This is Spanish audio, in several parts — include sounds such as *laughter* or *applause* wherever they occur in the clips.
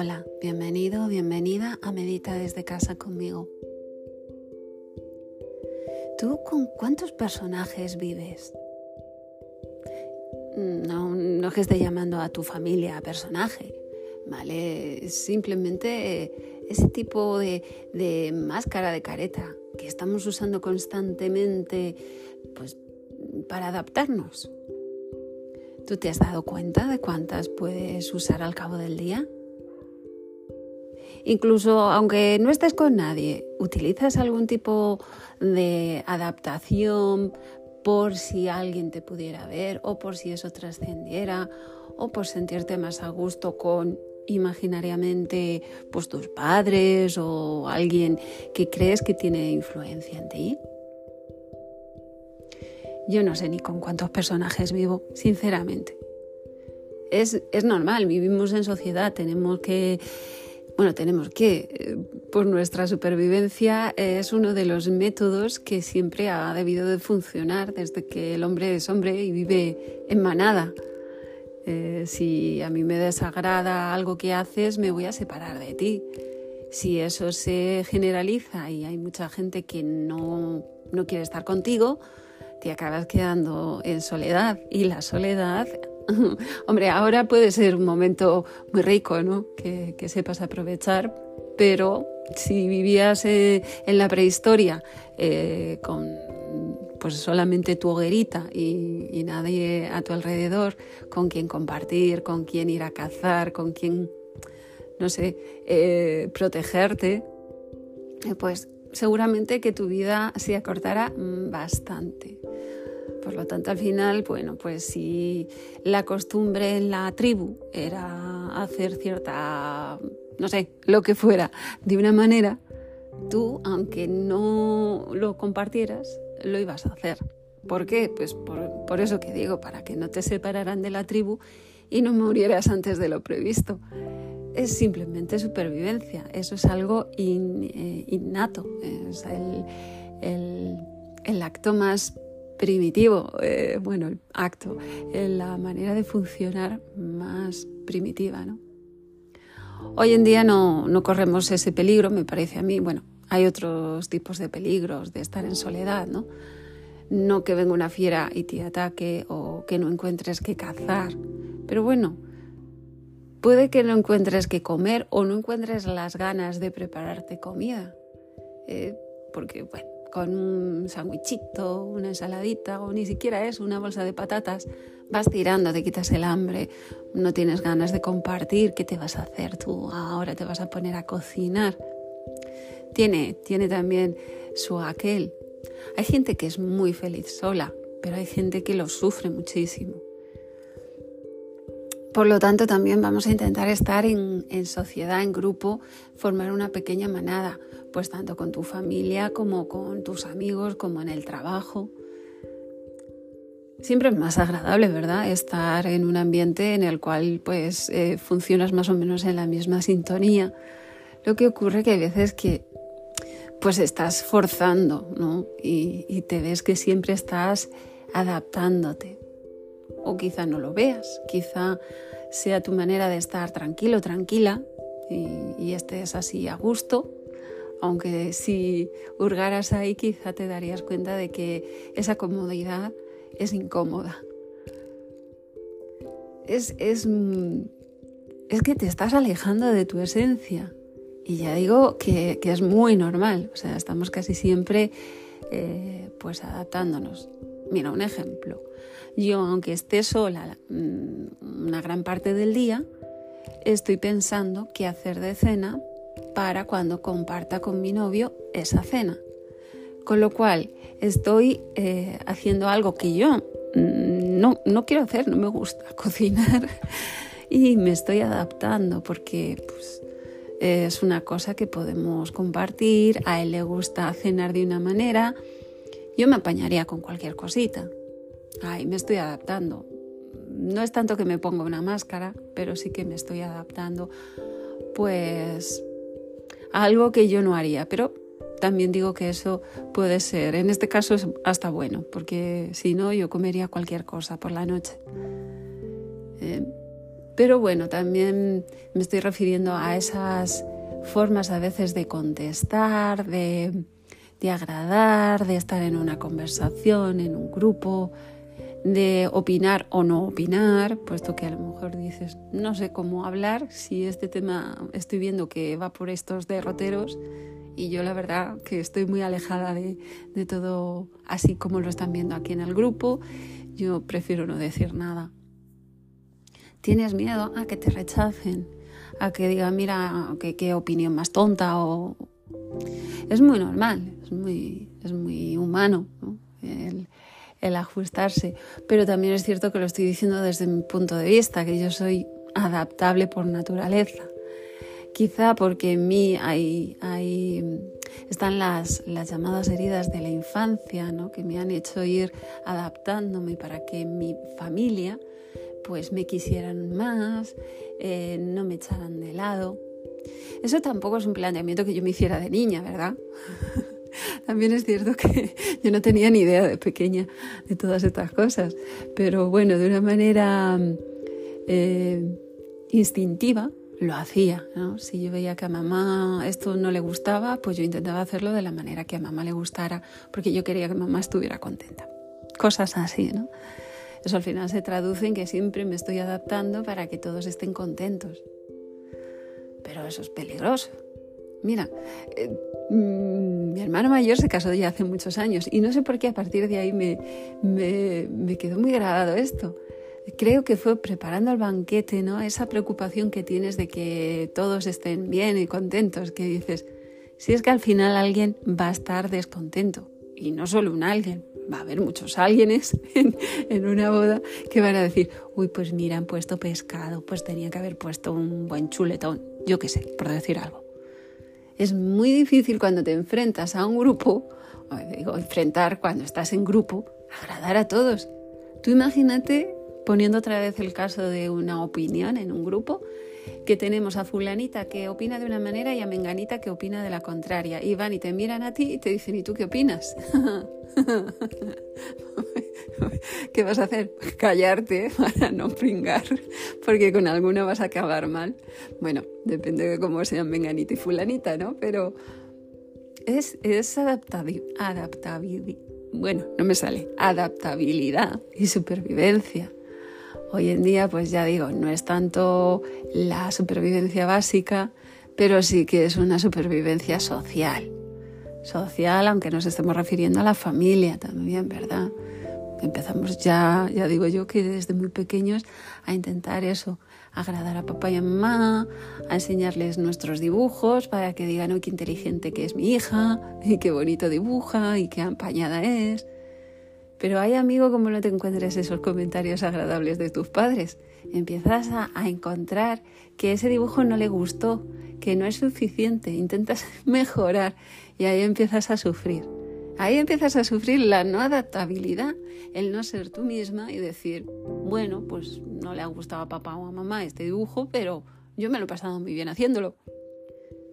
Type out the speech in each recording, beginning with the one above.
Hola, bienvenido, bienvenida a Medita desde casa conmigo. ¿Tú con cuántos personajes vives? No, no que esté llamando a tu familia personaje, ¿vale? Simplemente ese tipo de, de máscara de careta que estamos usando constantemente pues, para adaptarnos. ¿Tú te has dado cuenta de cuántas puedes usar al cabo del día? Incluso aunque no estés con nadie, ¿utilizas algún tipo de adaptación por si alguien te pudiera ver o por si eso trascendiera o por sentirte más a gusto con imaginariamente pues tus padres o alguien que crees que tiene influencia en ti? Yo no sé ni con cuántos personajes vivo, sinceramente. Es, es normal, vivimos en sociedad, tenemos que bueno, tenemos que, eh, por nuestra supervivencia, es uno de los métodos que siempre ha debido de funcionar desde que el hombre es hombre y vive en manada. Eh, si a mí me desagrada algo que haces, me voy a separar de ti. Si eso se generaliza y hay mucha gente que no, no quiere estar contigo, te acabas quedando en soledad. Y la soledad *laughs* Hombre, ahora puede ser un momento muy rico, ¿no? Que, sepas aprovechar, pero si vivías eh, en la prehistoria eh, con pues solamente tu hoguerita y, nadie a tu alrededor con quien compartir, con quien ir a cazar, con quien, no sé, eh, protegerte, pues seguramente que tu vida se acortará bastante. Por lo tanto, al final, bueno, pues si la costumbre en la tribu era hacer cierta, no sé, lo que fuera, de una manera, tú, aunque no lo compartieras, lo ibas a hacer. ¿Por qué? Pues por, eso que digo, para que no te separaran de la tribu y no murieras antes de lo previsto. Es simplemente supervivencia, eso es algo eh, innato, es el, el acto más primitivo, eh, bueno, el acto, la manera de funcionar más primitiva, ¿no? Hoy en día no, no corremos ese peligro, me parece a mí, bueno, hay otros tipos de peligros de estar en soledad, ¿no? No que venga una fiera y te ataque o que no encuentres que cazar, pero bueno, puede que no encuentres que comer o no encuentres las ganas de prepararte comida, eh, porque, bueno, con un sandwichito, una ensaladita o ni siquiera es una bolsa de patatas, vas tirando, te quitas el hambre, no tienes ganas de compartir, ¿qué te vas a hacer tú? Ahora te vas a poner a cocinar. Tiene, tiene también su aquel. Hay gente que es muy feliz sola, pero hay gente que lo sufre muchísimo. Por lo tanto, también vamos a intentar estar en, en sociedad, en grupo, formar una pequeña manada pues tanto con tu familia como con tus amigos, como en el trabajo. Siempre es más agradable, ¿verdad? Estar en un ambiente en el cual pues eh, funcionas más o menos en la misma sintonía. Lo que ocurre que hay veces que pues estás forzando, ¿no? Y, te ves que siempre estás adaptándote. O quizá no lo veas, quizá sea tu manera de estar tranquilo, tranquila, y, y estés así a gusto, aunque si hurgaras ahí quizá te darías cuenta de que esa comodidad es incómoda. Es, es, es que te estás alejando de tu esencia. Y ya digo que, es muy normal, o sea, estamos casi siempre eh, pues adaptándonos. Mira, un ejemplo. Yo, aunque esté sola mm, una gran parte del día, estoy pensando qué hacer de cena para cuando comparta con mi novio esa cena. Con lo cual estoy eh, haciendo algo que yo no, no quiero hacer, no me gusta *laughs* cocinar y me estoy adaptando porque pues, es una cosa que podemos compartir, a él le gusta cenar de una manera, yo me apañaría con cualquier cosita. Ay, me estoy adaptando. No es tanto que me ponga una máscara, pero sí que me estoy adaptando pues algo que yo no haría, pero también digo que eso puede ser, en este caso es hasta bueno, porque si no yo comería cualquier cosa por la noche. Eh, Pero bueno, también me estoy refiriendo a esas formas a veces de contestar, de, de agradar, de estar en una conversación, en un grupo, de opinar o no opinar, puesto que a lo mejor dices, no sé cómo hablar si este tema estoy viendo que va por estos derroteros y yo la verdad que estoy muy alejada de, de todo así como lo están viendo aquí en el grupo, yo prefiero no decir nada. ¿Tienes miedo a que te rechacen? A que digan, mira, qué opinión más tonta o... Es muy normal, es muy, es muy humano el ajustarse. Pero también es cierto que lo estoy diciendo desde mi punto de vista, que yo soy adaptable por naturaleza. Quizá porque en mí hay, hay, están las, las llamadas heridas de la infancia, ¿no? que me han hecho ir adaptándome para que mi familia pues me quisieran más, eh, no me echaran de lado. Eso tampoco es un planteamiento que yo me hiciera de niña, ¿verdad? *laughs* También es cierto que *laughs* yo no tenía ni idea de pequeña de todas estas cosas, pero bueno, de una manera eh, instintiva lo hacía. Si yo veía que a mamá esto no le gustaba, pues yo intentaba hacerlo de la manera que a mamá le gustara, porque yo quería que mamá estuviera contenta. Cosas así, ¿no? Eso al final se traduce en que siempre me estoy adaptando para que todos estén contentos. Pero eso es peligroso. Mira, eh, mm, mi hermano mayor se casó ya hace muchos años y no sé por qué a partir de ahí me, me, quedó muy grabado esto. Creo que fue preparando el banquete, ¿no? Esa preocupación que tienes de que todos estén bien y contentos, que dices, si es que al final alguien va a estar descontento, y no solo un alguien, va a haber muchos alguienes *laughs* en, una boda que van a decir, uy, pues mira, han puesto pescado, pues tenía que haber puesto un buen chuletón, yo qué sé, por decir algo. Es muy difícil cuando te enfrentas a un grupo, digo, enfrentar cuando estás en grupo, agradar a todos. Tú imagínate, poniendo otra vez el caso de una opinión en un grupo, que tenemos a fulanita que opina de una manera y a menganita que opina de la contraria. Y van y te miran a ti y te dicen, ¿y tú qué opinas? *laughs* ¿Qué vas a hacer? Callarte para no pringar, porque con alguna vas a acabar mal. Bueno, depende de cómo sean menganita y fulanita, ¿no? Pero es, es adaptabilidad. Bueno, no me sale. Adaptabilidad y supervivencia. Hoy en día, pues ya digo, no es tanto la supervivencia básica, pero sí que es una supervivencia social. Social, aunque nos estemos refiriendo a la familia también, ¿verdad? Empezamos ya, ya digo yo, que desde muy pequeños a intentar eso, agradar a papá y a mamá, a enseñarles nuestros dibujos para que digan, oh, qué inteligente que es mi hija, y qué bonito dibuja, y qué empañada es. Pero hay, amigo, como no te encuentres esos comentarios agradables de tus padres. Empiezas a, a, encontrar que ese dibujo no le gustó, que no es suficiente, intentas *laughs* mejorar y ahí empiezas a sufrir. Ahí empiezas a sufrir la no adaptabilidad, el no ser tú misma y decir, bueno, pues no le ha gustado a papá o a mamá este dibujo, pero yo me lo he pasado muy bien haciéndolo.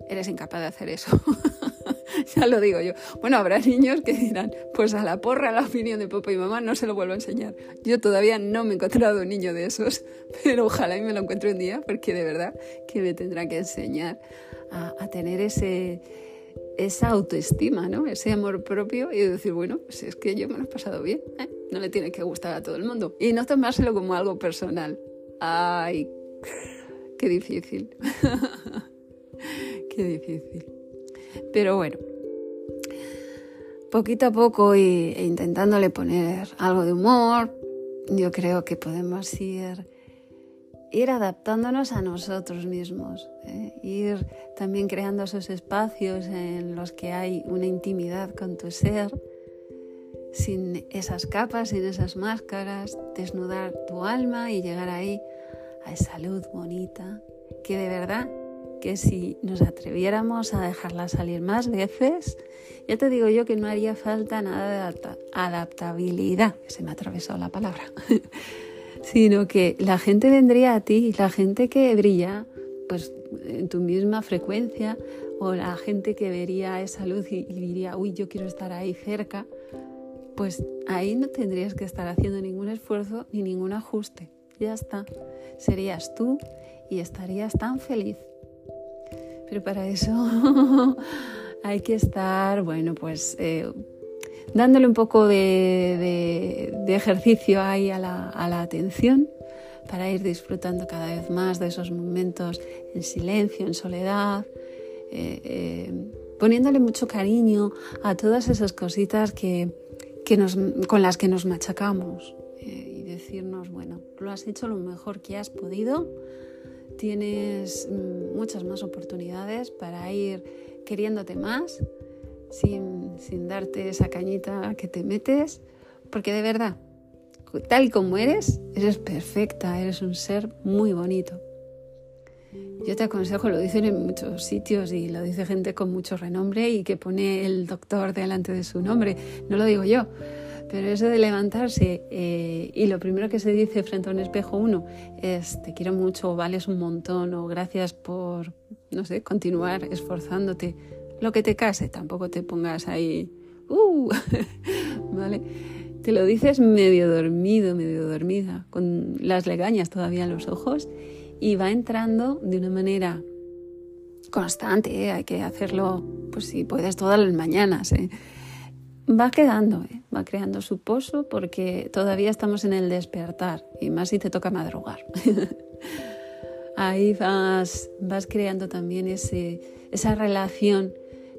Eres incapaz de hacer eso. *laughs* *laughs* ya lo digo yo. Bueno, habrá niños que dirán, pues a la porra la opinión de papá y mamá no se lo vuelvo a enseñar. Yo todavía no me he encontrado un niño de esos, *laughs* pero ojalá y me lo encuentre un día, porque de verdad que me tendrá que enseñar a, a tener ese, esa autoestima, ¿no? Ese amor propio y decir, bueno, pues es que yo me lo he pasado bien, ¿eh? no le tiene que gustar a todo el mundo. Y no tomárselo como algo personal. Ay, qué difícil. *laughs* qué difícil. Pero bueno, poquito a poco e intentándole poner algo de humor, yo creo que podemos ir, ir adaptándonos a nosotros mismos, ¿eh? ir también creando esos espacios en los que hay una intimidad con tu ser, sin esas capas, sin esas máscaras, desnudar tu alma y llegar ahí a esa luz bonita que de verdad que si nos atreviéramos a dejarla salir más veces, ya te digo yo que no haría falta nada de adaptabilidad, se me ha atravesado la palabra, *laughs* sino que la gente vendría a ti, la gente que brilla pues en tu misma frecuencia o la gente que vería esa luz y, y diría, uy, yo quiero estar ahí cerca, pues ahí no tendrías que estar haciendo ningún esfuerzo ni ningún ajuste. ya está. Serías tú y estarías tan feliz. Pero para eso *laughs* hay que estar, bueno, pues eh, dándole un poco de, ejercicio ahí a la, atención para ir disfrutando cada vez más de esos momentos en silencio, en soledad, eh, eh, poniéndole mucho cariño a todas esas cositas que, con las que nos machacamos y decirnos, bueno, lo has hecho lo mejor que has podido tienes mm, muchas más oportunidades para ir queriéndote más sin, sin, darte esa cañita que te metes, porque de verdad, tal como eres, eres perfecta, eres un ser muy bonito. Yo te aconsejo, lo dicen en muchos sitios y lo dice gente con mucho renombre y que pone el doctor delante de su nombre, no lo digo yo, pero eso de levantarse eh, y lo primero que se dice frente a un espejo uno es te quiero mucho vales un montón o gracias por, no sé, continuar esforzándote. Lo que te case, tampoco te pongas ahí, uh, *laughs* ¿vale? Te lo dices medio dormido, medio dormida, con las legañas todavía en los ojos y va entrando de una manera constante, ¿eh? hay que hacerlo, pues si puedes, todas las mañanas. ¿eh? Va quedando, ¿eh? va creando su pozo porque todavía estamos en el despertar y más si te toca madrugar. *laughs* Ahí vas, vas creando también ese, esa relación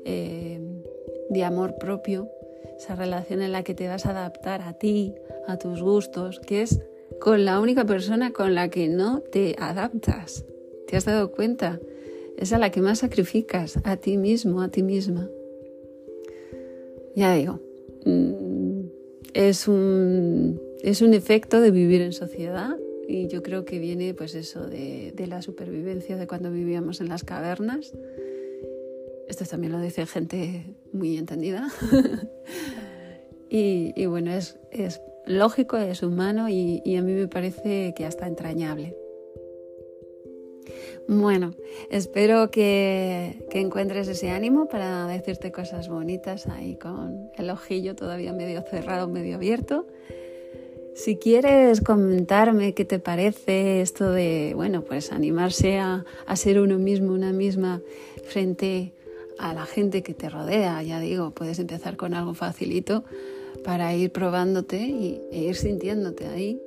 eh, de amor propio, esa relación en la que te vas a adaptar a ti, a tus gustos, que es con la única persona con la que no te adaptas. ¿Te has dado cuenta? Es a la que más sacrificas, a ti mismo, a ti misma. Ya digo, mm, es un, es un efecto de vivir en sociedad y yo creo que viene pues eso de, de la supervivencia de cuando vivíamos en las cavernas. Esto también lo dice gente muy entendida. *laughs* y, y, bueno, es, es, lógico, es humano y, y a mí me parece que hasta entrañable. Bueno, espero que, encuentres ese ánimo para decirte cosas bonitas ahí con el ojillo todavía medio cerrado, medio abierto. Si quieres comentarme qué te parece esto de, bueno, pues animarse a, ser uno mismo, una misma frente a la gente que te rodea, ya digo, puedes empezar con algo facilito para ir probándote y, e ir sintiéndote ahí.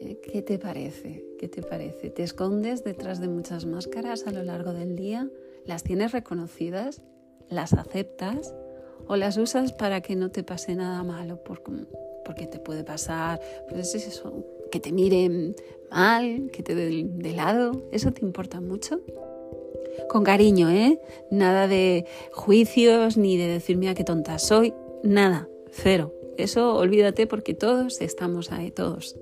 Eh, ¿Qué te parece? ¿Qué te parece? ¿Te escondes detrás de muchas máscaras a lo largo del día? ¿Las tienes reconocidas? ¿Las aceptas? ¿O las usas para que no te pase nada malo? Porque te puede pasar, pues es eso, que te miren mal, que te den de lado. ¿Eso te importa mucho? Con cariño, ¿eh? Nada de juicios ni de decirme a qué tonta soy. Nada, cero. Eso olvídate porque todos estamos ahí, todos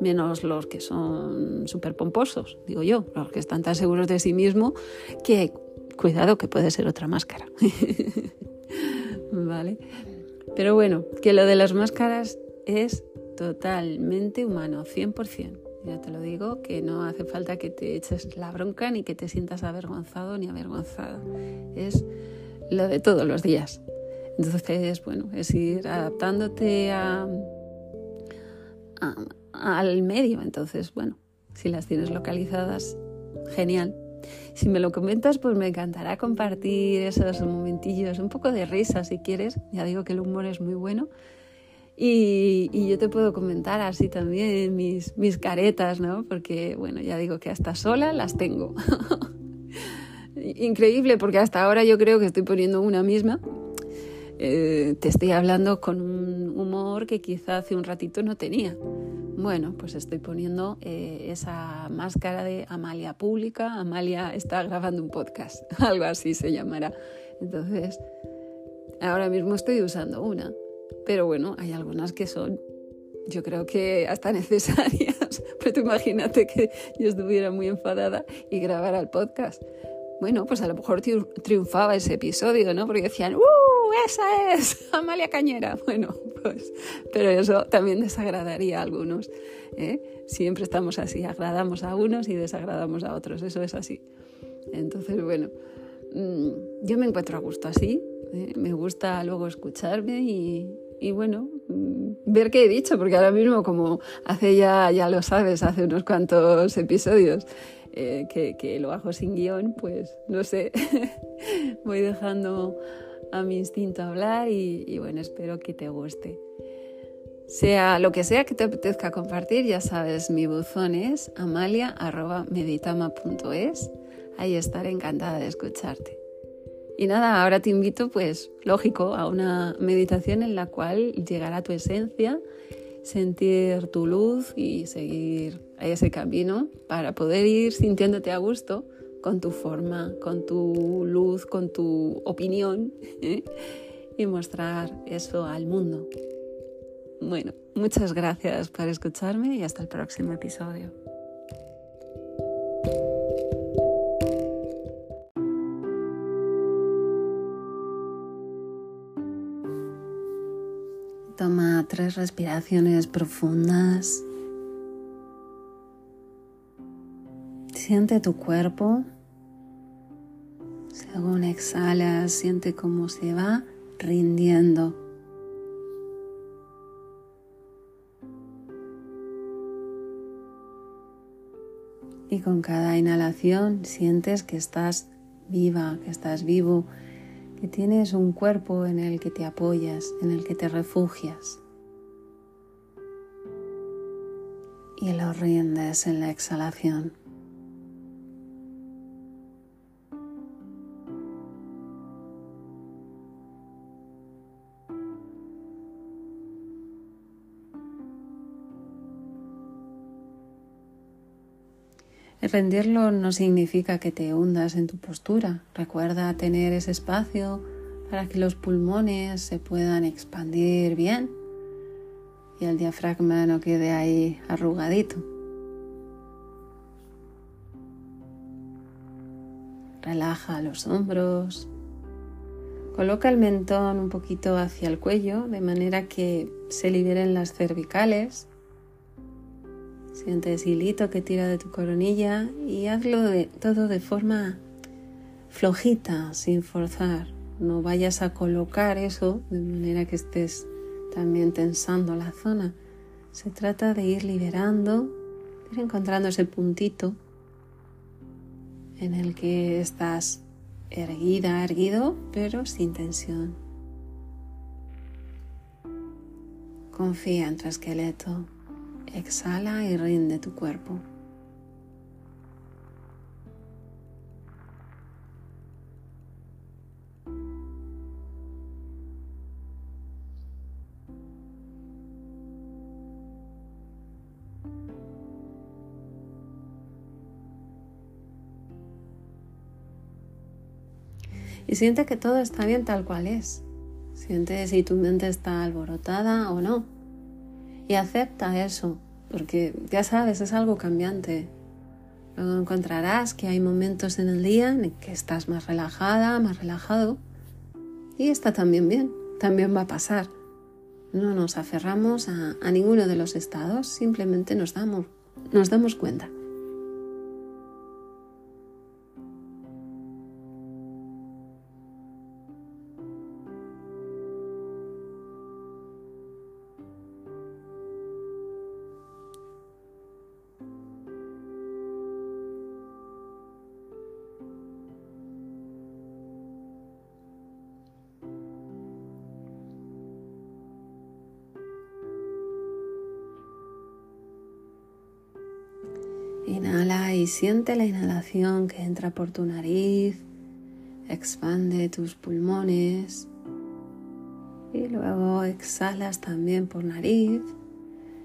menos los que son súper pomposos, digo yo, los que están tan seguros de sí mismo que cuidado que puede ser otra máscara. *laughs* ¿Vale? Pero bueno, que lo de las máscaras es totalmente humano, 100%. Ya te lo digo, que no hace falta que te eches la bronca ni que te sientas avergonzado ni avergonzada. Es lo de todos los días. Entonces, bueno, es ir adaptándote a, al medio. Entonces, bueno, si las tienes localizadas, genial. Si me lo comentas, pues me encantará compartir esos momentillos, un poco de risa si quieres. Ya digo que el humor es muy bueno. Y, yo te puedo comentar así también mis, mis caretas, ¿no? Porque, bueno, ya digo que hasta sola las tengo. *laughs* Increíble, porque hasta ahora yo creo que estoy poniendo una misma. Eh, te estoy hablando con un humor que quizá hace un ratito no tenía. Bueno, pues estoy poniendo eh, esa máscara de Amalia pública. Amalia está grabando un podcast, *laughs* algo así se llamará. Entonces, ahora mismo estoy usando una, pero bueno, hay algunas que son, yo creo que hasta *laughs* necesarias. Pero tú imagínate que yo estuviera muy enfadada y grabara el podcast. Bueno, pues a lo mejor triunfaba ese episodio, ¿no? Porque decían, ¡uh! Esa es *laughs* Amalia Cañera. Bueno, pues, pero eso también desagradaría a algunos. ¿eh? Siempre estamos así, agradamos a unos y desagradamos a otros, eso es así. Entonces, bueno, mm, yo me encuentro a gusto así, ¿eh? me gusta luego escucharme y, y bueno, mm, ver qué he dicho, porque ahora mismo como hace ya, ya lo sabes, hace unos cuantos episodios eh, que, lo hago sin guion, pues no sé, *laughs* voy dejando a mi instinto hablar y, bueno, espero que te guste. Sea lo que sea que te apetezca compartir, ya sabes, mi buzón es amalia.meditama.es. Ahí estaré encantada de escucharte. Y nada, ahora te invito, pues, lógico, a una meditación en la cual llegará tu esencia, sentir tu luz y seguir ese camino para poder ir sintiéndote a gusto con tu forma, con tu luz, con tu opinión *laughs* y mostrar eso al mundo. Bueno, muchas gracias por escucharme y hasta el próximo episodio. Toma tres respiraciones profundas. Siente tu cuerpo. Según exhalas, siente cómo se va rindiendo. Y con cada inhalación sientes que estás viva, que estás vivo, que tienes un cuerpo en el que te apoyas, en el que te refugias. Y lo rindes en la exhalación. Rendirlo no significa que te hundas en tu postura. Recuerda tener ese espacio para que los pulmones se puedan expandir bien y el diafragma no quede ahí arrugadito. Relaja los hombros. Coloca el mentón un poquito hacia el cuello de manera que se liberen las cervicales Siente ese hilito que tira de tu coronilla y hazlo todo de forma flojita, sin forzar. No vayas a colocar eso de manera que estés también tensando la zona. Se trata de ir liberando, ir encontrando ese puntito en el que estás erguida, erguido, pero sin tensión. Confía en tu esqueleto. Exhala y rinde tu cuerpo. Y siente que todo está bien tal cual es. Siente si tu mente está alborotada o no. Y acepta eso porque ya sabes, es algo cambiante. Luego encontrarás que hay momentos en el día en que estás más relajada, más relajado, y está también bien, también va a pasar. No nos aferramos a, ninguno de los estados, simplemente nos damos, nos damos cuenta. Siente la inhalación que entra por tu nariz, expande tus pulmones y luego exhalas también por nariz.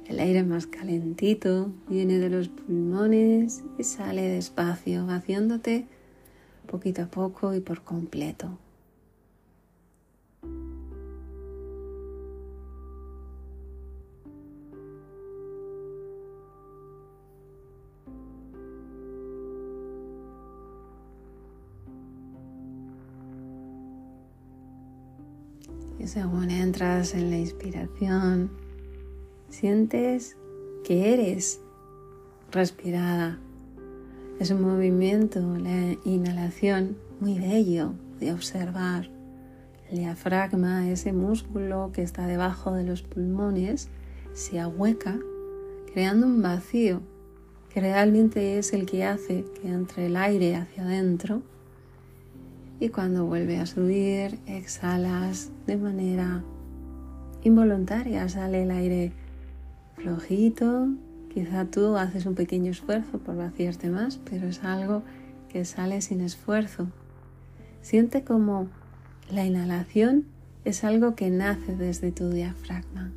El aire más calentito viene de los pulmones y sale despacio, vaciándote poquito a poco y por completo. Y según entras en la inspiración, sientes que eres respirada. Es un movimiento, la inhalación muy bello de observar El diafragma, ese músculo que está debajo de los pulmones, se ahueca creando un vacío que realmente es el que hace que entre el aire hacia adentro y cuando vuelve a subir exhalas de manera involuntaria, sale el aire flojito, quizá tú haces un pequeño esfuerzo por vaciarte más, pero es algo que sale sin esfuerzo. Siente como la inhalación es algo que nace desde tu diafragma.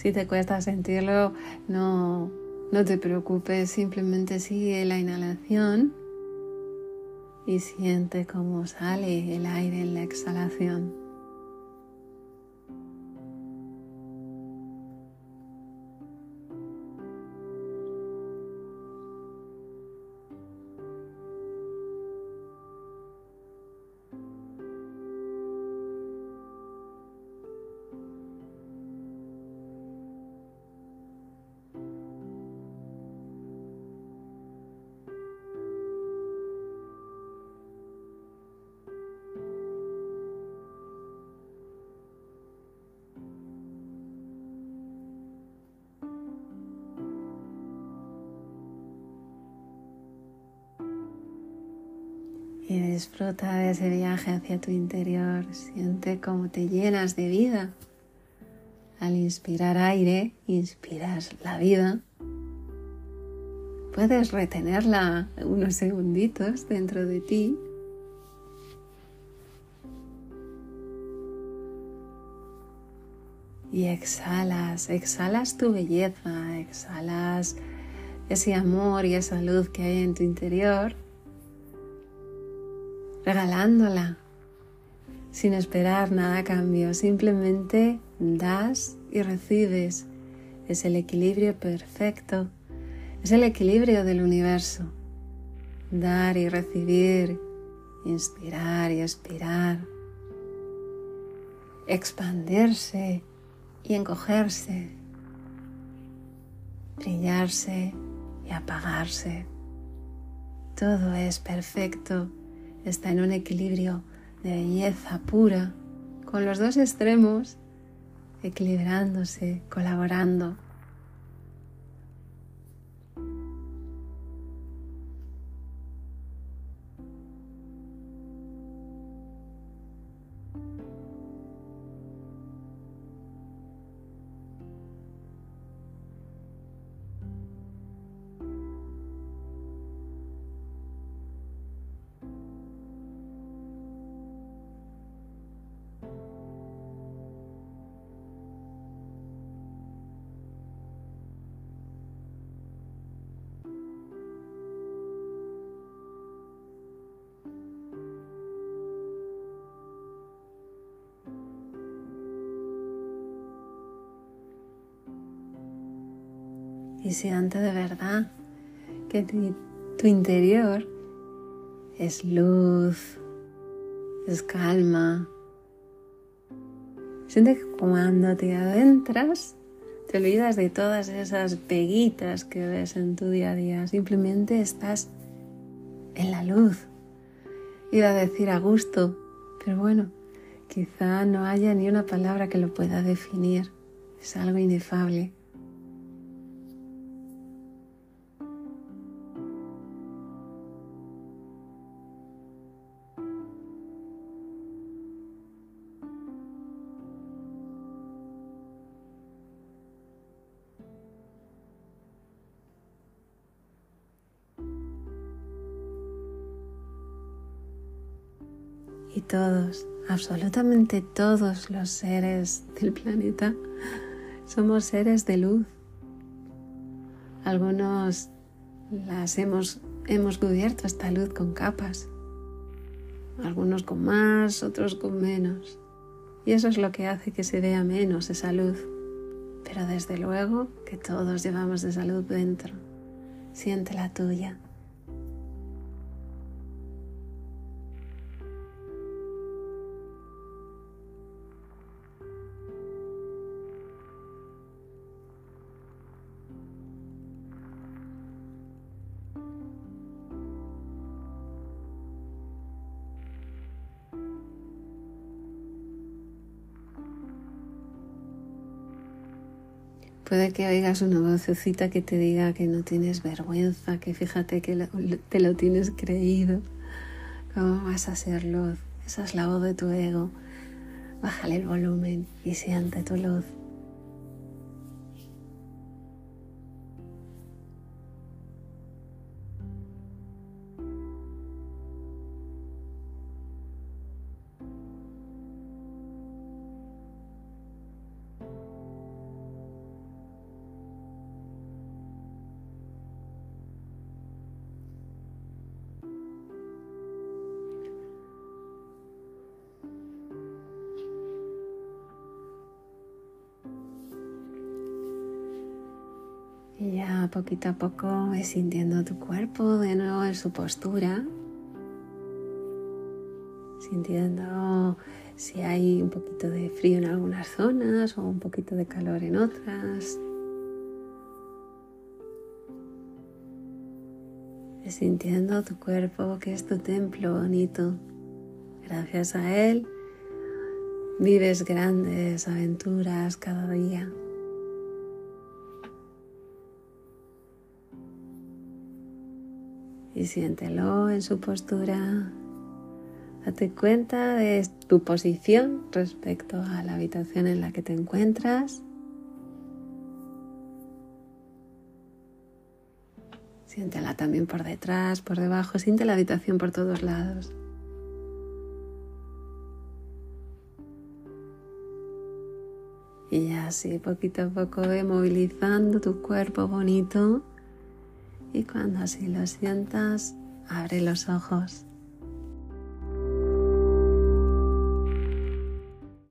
Si te cuesta sentirlo, no, no te preocupes, simplemente sigue la inhalación y siente cómo sale el aire en la exhalación. Y disfruta de ese viaje hacia tu interior. Siente cómo te llenas de vida. Al inspirar aire, inspiras la vida. Puedes retenerla unos segunditos dentro de ti. Y exhalas, exhalas tu belleza, exhalas ese amor y esa luz que hay en tu interior regalándola sin esperar nada a cambio, simplemente das y recibes. Es el equilibrio perfecto, es el equilibrio del universo. Dar y recibir, inspirar y expirar, expandirse y encogerse, brillarse y apagarse. Todo es perfecto está en un equilibrio de belleza pura, con los dos extremos equilibrándose, colaborando. Y siente de verdad que tu interior es luz, es calma. Siente que cuando te adentras, te olvidas de todas esas peguitas que ves en tu día a día. Simplemente estás en la luz. Iba a decir a gusto, pero bueno, quizá no haya ni una palabra que lo pueda definir. Es algo inefable. Todos, absolutamente todos los seres del planeta somos seres de luz. Algunos las hemos, hemos cubierto esta luz con capas, algunos con más, otros con menos. Y eso es lo que hace que se vea menos esa luz. pero desde luego que todos llevamos esa luz dentro. Siente la tuya. Puede que oigas una vocecita que te diga que no tienes vergüenza, que fíjate que te lo tienes creído. ¿Cómo vas a ser luz? Esa es la voz de tu ego. Bájale el volumen y siente tu luz. Poquito a poco ves sintiendo tu cuerpo de nuevo en su postura, sintiendo si hay un poquito de frío en algunas zonas o un poquito de calor en otras. sintiendo tu cuerpo que es tu templo bonito. Gracias a él vives grandes aventuras cada día. Y siéntelo en su postura. Date cuenta de tu posición respecto a la habitación en la que te encuentras. Siéntela también por detrás, por debajo, siente la habitación por todos lados. Y así poquito a poco ve movilizando tu cuerpo bonito y cuando así lo sientas, abre los ojos.